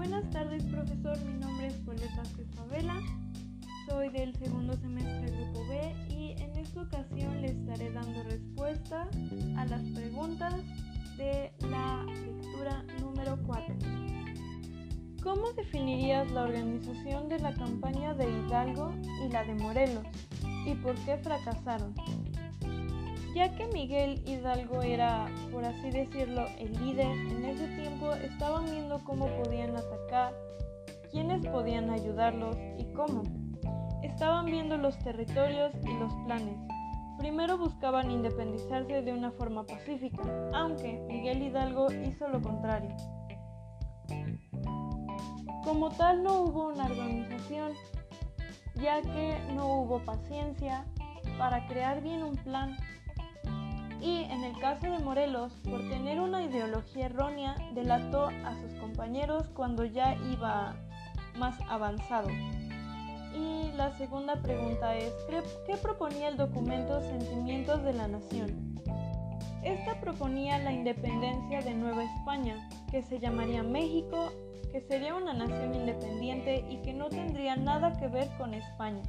Buenas tardes, profesor. Mi nombre es Julieta Vázquez Favela. Soy del segundo semestre Grupo B y en esta ocasión les estaré dando respuesta a las preguntas de la lectura número 4. ¿Cómo definirías la organización de la campaña de Hidalgo y la de Morelos y por qué fracasaron? Ya que Miguel Hidalgo era, por así decirlo, el líder en ese tiempo, estaban viendo cómo podían atacar, quiénes podían ayudarlos y cómo. Estaban viendo los territorios y los planes. Primero buscaban independizarse de una forma pacífica, aunque Miguel Hidalgo hizo lo contrario. Como tal no hubo una organización, ya que no hubo paciencia para crear bien un plan. Caso de Morelos, por tener una ideología errónea, delató a sus compañeros cuando ya iba más avanzado. Y la segunda pregunta es, ¿qué proponía el documento Sentimientos de la Nación? Esta proponía la independencia de Nueva España, que se llamaría México, que sería una nación independiente y que no tendría nada que ver con España.